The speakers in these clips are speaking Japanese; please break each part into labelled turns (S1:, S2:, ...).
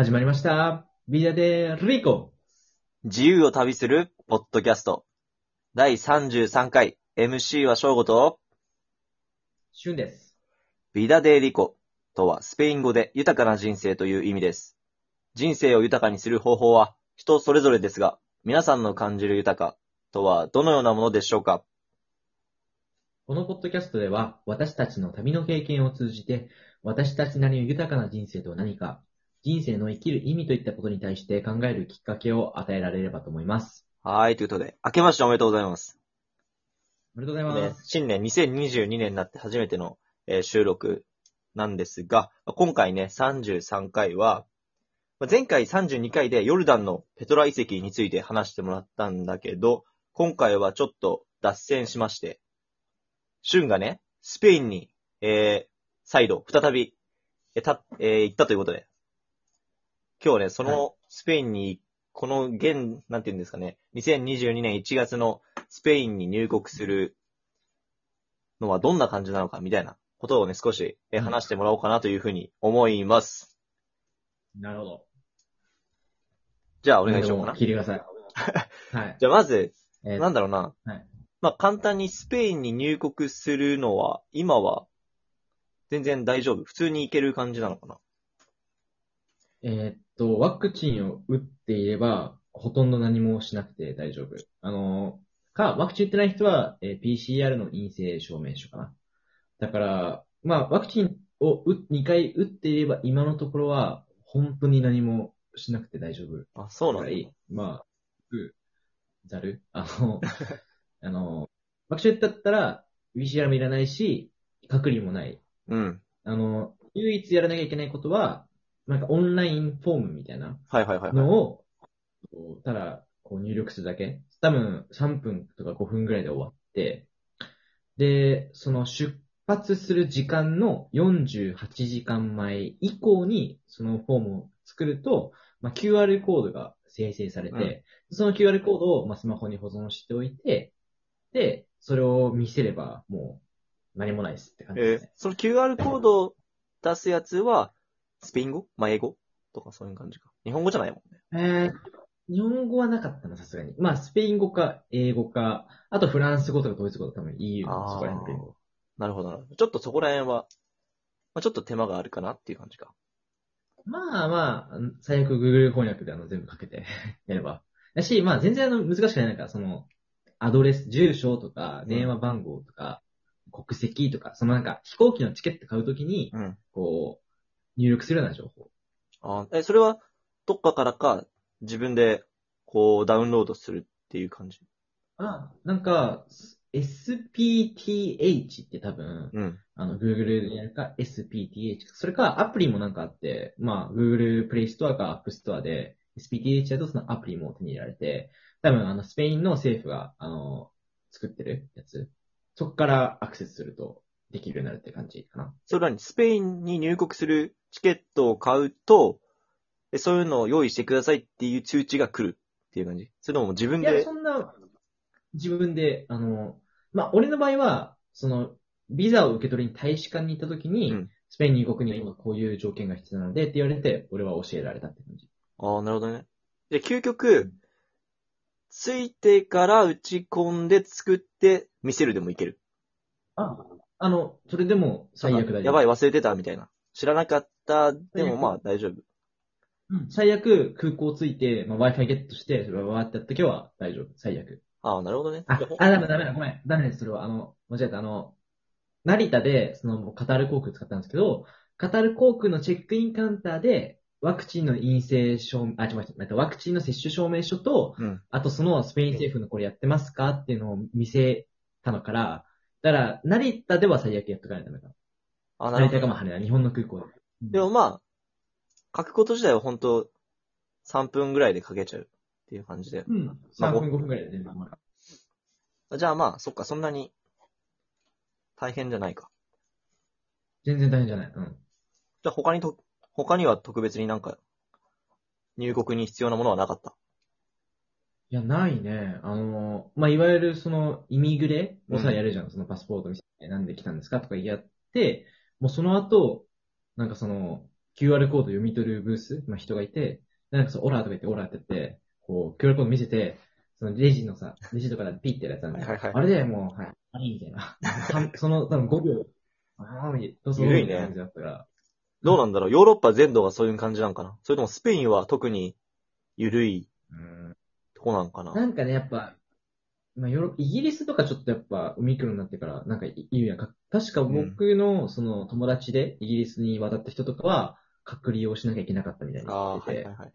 S1: 始まりました。ビダデリコ。
S2: 自由を旅するポッドキャスト。第33回 MC は翔吾と
S1: シュンです。
S2: ビダデーリコとはスペイン語で豊かな人生という意味です。人生を豊かにする方法は人それぞれですが、皆さんの感じる豊かとはどのようなものでしょうか？
S1: このポッドキャストでは、私たちの旅の経験を通じて、私たちなりの豊かな人生とは何か、人生の生きる意味といったことに対して考えるきっかけを与えられればと思います。
S2: はい、ということで、明けましておめでとうございます。
S1: おめでとうござい
S2: ね
S1: ます。
S2: 新年2022年になって初めての、えー収録なんですが、今回ね、33回は、まあ前回32回でヨルダンのペトラ遺跡について話してもらったんだけど、今回はちょっと脱線しまして、シュンがね、スペインに、えー、再度、再び、えた、えー行ったということで、今日ね、そ
S1: は
S2: のスペインに、この現、なんていうんですかね、2022年1月のスペインに入国するのはどんな感じなのかみたいなことをね、少しえ
S1: うん
S2: 話してもらおうかなというふうに思います。
S1: なるほど。
S2: じゃあお願いしようかな。
S1: 聞いてください。はい。
S2: じゃあまず、
S1: えー
S2: なんだろうな。
S1: はい
S2: まあ簡単にスペインに入国するのは、今は全然大丈夫。普通に行ける感じなのかな？
S1: えーっと、ワクチンを打っていれば、ほとんど何もしなくて大丈夫。あの、か、ワクチン打ってない人は、えー PCR の陰性証明書かな。だから、まあ、ワクチンを打2回打っていれば、今のところは、本当に何もしなくて大丈夫。
S2: あ、そうなんだ。
S1: まあ、う、ざるあの、あの、ワクチンだったら、PCR もいらないし、隔離もない。
S2: うん。
S1: あの、唯一やらなきゃいけないことは、なんかオンラインフォームみたいな
S2: はいはいはいはい。
S1: のを、こうただ、こう入力するだけ。多分3分とか5分ぐらいで終わって、で、その出発する時間の48時間前以降に、そのフォームを作ると、まあ、QR コードが生成されて、その QR コードを、まあ、スマホに保存しておいて、で、それを見せれば、もう、何もないですって感じ
S2: え
S1: ですね。
S2: ーその QR コードを出すやつは、スペイン語？まあ、英語？とかそういう感じか。日本語じゃないもんね。
S1: えー、日本語はなかったな、さすがに。まあ、スペイン語か、英語か、あとフランス語とかドイツ語とか多分 EU のそこら辺の。
S2: なるほどなるほど。ちょっとそこら辺は、まあ、ちょっと手間があるかなっていう感じか。
S1: まあまあ、最悪 Google 翻訳であの全部かけて やれば。だし、まあ全然あの難しくないなんか、その、アドレス、住所とか、電話番号とか、国籍とか、そのなんか飛行機のチケット買うときに、
S2: うん。
S1: こう、入力するような情報。
S2: あえ、それは、どっかからか、自分で、こう、ダウンロードするっていう感じ？
S1: あ、なんか、SPTH って多分、
S2: うん。
S1: あの、Google でやるか、SPTH。それか、アプリもなんかあって、まあ、Google Play Store か App Store で、SPTH だとそのアプリも手に入れられて、多分、あの、スペインの政府が、あの、作ってるやつ。そこからアクセスするとできるようになるって感じかな。
S2: それらに、スペインに入国するチケットを買うと、えそういうのを用意してくださいっていう通知が来るっていう感じ。それとも自分
S1: いや、
S2: で
S1: そ、んな、自分で、あの、まあ、俺の場合は、その、ビザを受け取りに大使館に行った時に、
S2: うん
S1: スペイン入国には今こういう条件が必要なのでって言われて、俺は教えられたって感じ。
S2: ああ、なるほどね。で、究極、ついてから打ち込んで作って見せるでもいける。
S1: あ、あの、それでも最悪だよ。
S2: やばい、忘れてたみたいな。知らなかった。でもまあ大丈夫。
S1: うん最悪空港着いて、まあ、Wi-Fi ゲットして、それわーってやった時は大丈夫。最悪。
S2: ああ、なるほどね。
S1: あダメダメだ、ごめん。ダメです、それは。あの、間違えた。あの、成田で、その、カタール航空使ったんですけど、カタール航空のチェックインカウンターで、ワクチンの陰性証明、あ、違う違う、ワクチンの接種証明書と、
S2: うん。
S1: あとそのスペイン政府のこれやってますかっていうのを見せたのから、だから、成田では最悪やっとかないとダメだ。
S2: あ、なるほど
S1: 成田か。も羽田、日本の空港で。
S2: でもまあ、書くこと自体は本当3分ぐらいで書けちゃうっていう感じで。
S1: うん。
S2: まあ
S1: 3分5分くらいで全部終わる。
S2: じゃあまあ、そっか、そんなに大変じゃないか。
S1: 全然大変じゃない。うん。
S2: じゃあ他にと、他には特別になんか、入国に必要なものはなかった。
S1: いや、ないね。あの、まあ、いわゆるその、イミグレをさ、
S2: うん。
S1: やるじゃん。そのパスポート見せて、なんで来たんですかとかやって、もうその後、なんかその、QR コード読み取るブース、まあ、人がいて、なんかそう、オラーとか言って、オラーって言って、こう、QR コード見せて、そのレジのさ、レジとかでピッてやるやつなん。だよ
S2: はいはい。
S1: あれでもう、はい、はい、みたいな。はその、多分5秒、ああ、みたいな。感じだったから。
S2: どうなんだろう。ヨーロッパ全土がそういう感じなんかな。それともスペインは特に緩い？
S1: うん
S2: とこなんかな
S1: なんかね、やっぱ、まあ、ヨーロッパイギリスとかちょっとやっぱ、オミクロンになってから、なんかいいやんか。確か僕の、その、友達で、イギリスに渡った人とかは、隔離をしなきゃいけなかったみたいに
S2: ああ、
S1: 言ってて、
S2: はいはいはい。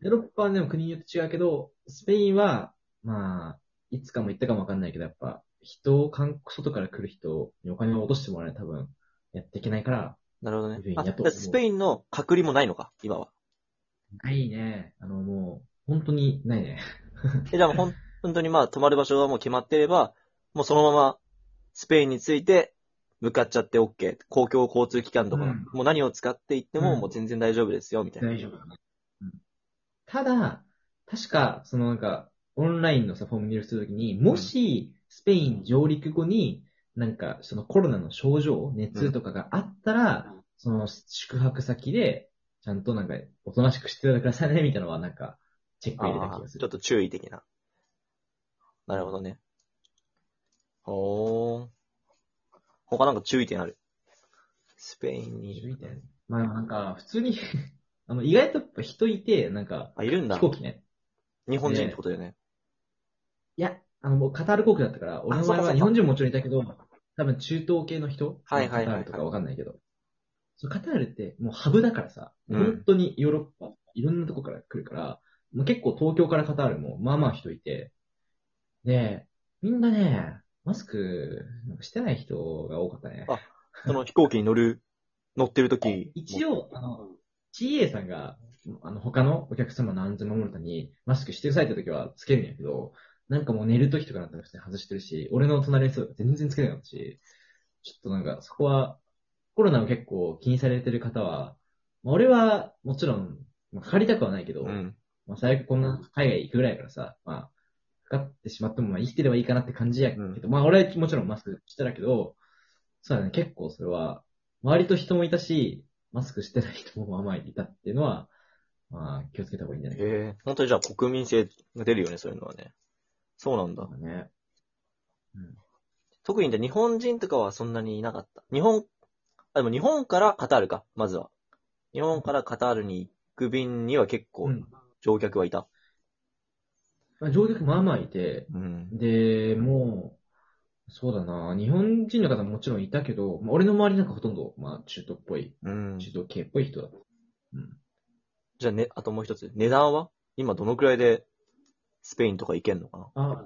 S1: ヨーロッパはでも国によって違うけど、スペインは、まあ、いつかも言ったかもわかんないけど、やっぱ、人を、韓外から来る人にお金を落としてもらえない多分、やっていけないから、
S2: なるほどねあ、スペインの隔離もないのか今は。
S1: ないね。あの、もう、本当にないね。
S2: え、じゃあもうほん、本当にまあ泊まる場所がもう決まってれば、もうそのままスペインについて向かっちゃって OK。公共交通機関とか、
S1: うん
S2: もう何を使っていっても
S1: うん
S2: もう全然大丈夫ですよ、みたいな。
S1: 大丈夫だね。うんただ、確か、そのなんか、オンラインのさ、フォーム入力するときに、もし、スペイン上陸後に、なんか、そのコロナの症状、熱とかがあったら、その宿泊先で、ちゃんとなんか、おとなしくしてくださいね、みたいなのは、なんか、チェック入れた気がする。
S2: ちょっと注意的な。なるほどね。ほー。他なんか注意点ある？スペイン
S1: 注
S2: に。
S1: 意点まあなんか、普通に、あの、意外とやっぱ人いて、なんか、
S2: あ、いるんだ
S1: 飛。行機ね。
S2: 日本人ってことだよね。
S1: いや、あの、もうカタール航空だったから、俺の場合は日本人ももちろんいたけど、多分中東系の人
S2: はいはいはいはい
S1: カタールとかわかんないけど。そうカタールってもうハブだからさ、
S2: うん
S1: 本当にヨーロッパ、いろんなとこから来るから、もう結構東京からカタールもまあまあ人いて、で、みんなね、マスクしてない人が多かったね。
S2: あその飛行機に乗る、乗ってる時
S1: 一応、あの、CA さんが、あの、他のお客様の安全を守るために、マスクしてくださいって時はつけるんやけど、なんかもう寝る時とかだったら普通に外してるし、俺の隣の人が全然つけなかったし、ちょっとなんかそこは、コロナを結構気にされてる方は、まあ俺はもちろん、まあかかりたくはないけど、
S2: うん。
S1: まあ最悪こんな海外行くぐらいやからさ、まあ、かかってしまってもまあ生きてればいいかなって感じやけど、
S2: うん
S1: まあ俺はもちろんマスクしてたけど、そうだね、結構それは、周りと人もいたし、マスクしてない人もまあまあいたっていうのは、まあ気をつけた方がいいんじゃないか
S2: ええ本当にじゃあ国民性が出るよね、そういうのはね。そうなんだ。
S1: なね。うん。
S2: 特にね日本人とかはそんなにいなかった。日本、あ、でも日本からカタールか、まずは。日本からカタールに行く便には結構
S1: うん
S2: 乗客はいた。
S1: まあ、乗客まあまあいて、
S2: うん。
S1: で、もう、そうだな、日本人の方ももちろんいたけど、まあ、俺の周りなんかほとんど、まあ中東っぽい、
S2: うん。
S1: 中東系っぽい人だった。うん。
S2: じゃあね、あともう一つ。値段は？今どのくらいでスペインとか行けんのかな？
S1: あ、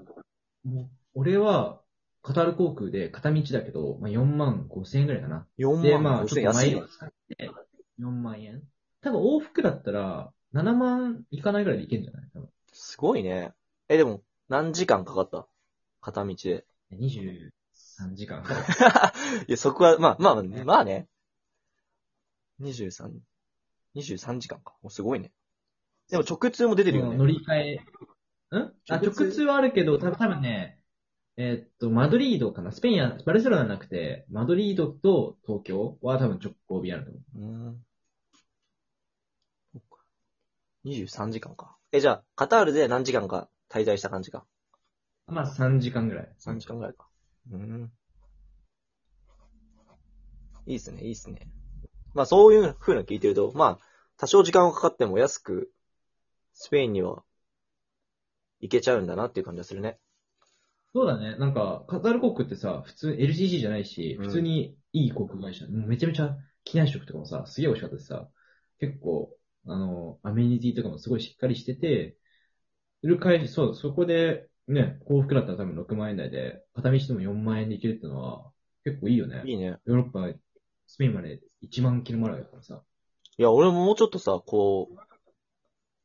S1: もう、俺は、カタール航空で片道だけど、まあ、4万5千円ぐらいかな。
S2: ?4
S1: で、
S2: 万
S1: まあ、
S2: 5
S1: ちょっとマイ
S2: 千安いね。
S1: レージ使って、4万円。多分往復だったら、7万いかないぐらいでいけんじゃない？多分。
S2: すごいね。え、でも、何時間かかった？片道で。
S1: 23時間。
S2: いや、そこは、まあ、まあ、まあね。23、23時間か。おすごいね。でも直通も出てるよ
S1: 乗
S2: ね。
S1: り換え。ん？あ、
S2: 直通？
S1: はあるけど、多分多分ね、えーっと、マドリードかな？スペインや、バルセロナなくて、マドリードと東京は多分直行便あると思う。
S2: うーん。そっか23時間か。え、じゃあ、カタールで何時間か滞在した感じか？
S1: まあ3時間ぐらい。
S2: 3時間ぐらいか。うーん。いいっすね、いいっすね。まあそういう風な聞いてると、まあ、多少時間がかかっても安く、スペインには行けちゃうんだなっていう感じがするね。
S1: そうだね。なんか、カタール航空ってさ、普通 LCC じゃないし、
S2: うん
S1: 普通にいい航空会社。めちゃめちゃ機内食とかもさ、すげえ美味しかったしさ、結構、あの、アメニティとかもすごいしっかりしてて、いる会社、そう、そこで、ね、幸福だったら多分6万円台で、片道でも4万円で行けるってのは、結構いいよね。
S2: いいね。
S1: ヨーロッパ、スペインまで1万キロもらうからさ。
S2: いや、俺ももうちょっとさ、こう、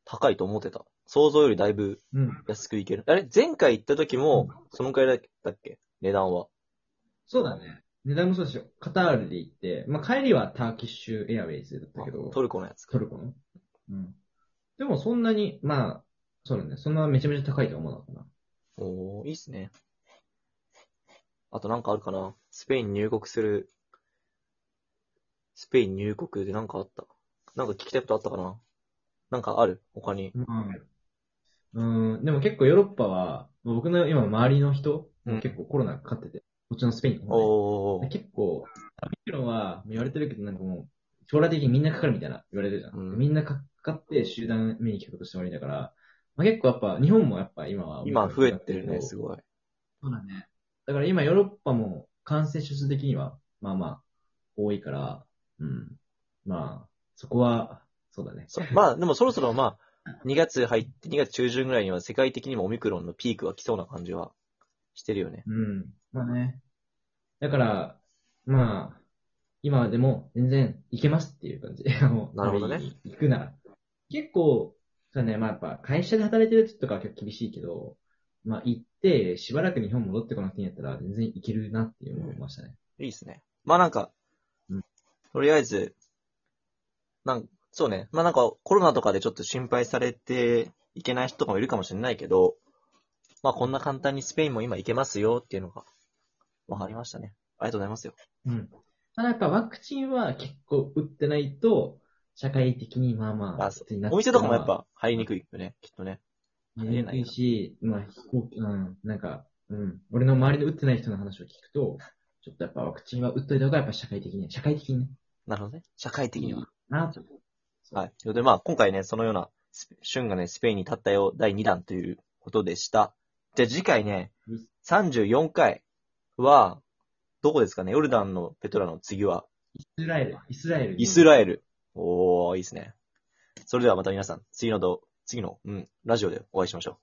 S2: 高いと思ってた。想像よりだいぶ
S1: うん。
S2: 安く行ける。あれ？前回行った時も、そのくらいだっけ？値段は。
S1: そうだね。値段もそうですよ。カタールで行って、まあ帰りはターキッシュエアウェイズだったけど、
S2: トルコのやつか。
S1: トルコの？うん。でもそんなに、まあ、そうだね。そんなめちゃめちゃ高いとは思うのかな。
S2: おー、いいっすね。あとなんかあるかなスペイン入国する、スペイン入国でなんかあった。なんか聞きたいことあったかななんかある？他に。
S1: まあ、うん、でも結構ヨーロッパは、僕の今周りの人、
S2: うん
S1: 結構コロナかかってて、こっちのスペインの方。結構、オミクロンは言われてるけど、なんかもう、将来的にみんなかかるみたいな言われてるじゃん。
S2: うん
S1: みんなかかって集団免疫として終わりだから、まあ、結構やっぱ、日本もやっぱ今は。
S2: 今増えてるね、す
S1: すごい。そうだね。だから今ヨーロッパも感染者数的には、まあまあ、多いから、うん。まあ、そこは、そうだね。
S2: まあ、でもそろそろまあ、2月入って、2月中旬ぐらいには世界的にもオミクロンのピークが来そうな感じはしてるよね。
S1: うん。まあね。だから、まあ、今でも全然いけますっていう感じ。
S2: なるほどね。
S1: 行くなら。結構、そうだね、まあやっぱ会社で働いてる人とかは結構厳しいけど、まあ行って、しばらく日本戻ってこなくていいんやったら全然いけるなっていう思いましたね。
S2: いいですね。まあなんか
S1: うん、
S2: とりあえず、なんそうね。まあなんかコロナとかでちょっと心配されていけない人とかもいるかもしれないけど、まあこんな簡単にスペインも今行けますよっていうのがわかりましたね。ありがとうございますよ。
S1: うん。ただやっぱワクチンは結構打ってないと、社会的にまあまあ、
S2: お店とかもやっぱ入りにくいよね、きっとね。
S1: 入れないし、まあ、飛行機、うん、なんか、うん、俺の周りで打ってない人の話を聞くと、ちょっとやっぱワクチンは打っといた方がやっぱ社会的に、社会的にね、
S2: なるほどね。社会的には。
S1: なと。
S2: はい。ということで、まあ、今回ね、そのような、スペシュンがね、スペインに立ったよ、第2弾ということでした。じゃあ次回ね
S1: うん、
S2: 34回は、どこですかね？ヨルダンのペトラの次は、
S1: イスラエル、イスラエル。
S2: イスラエル。おー、いいですね。それではまた皆さん、次のど、次の、うん、ラジオでお会いしましょう。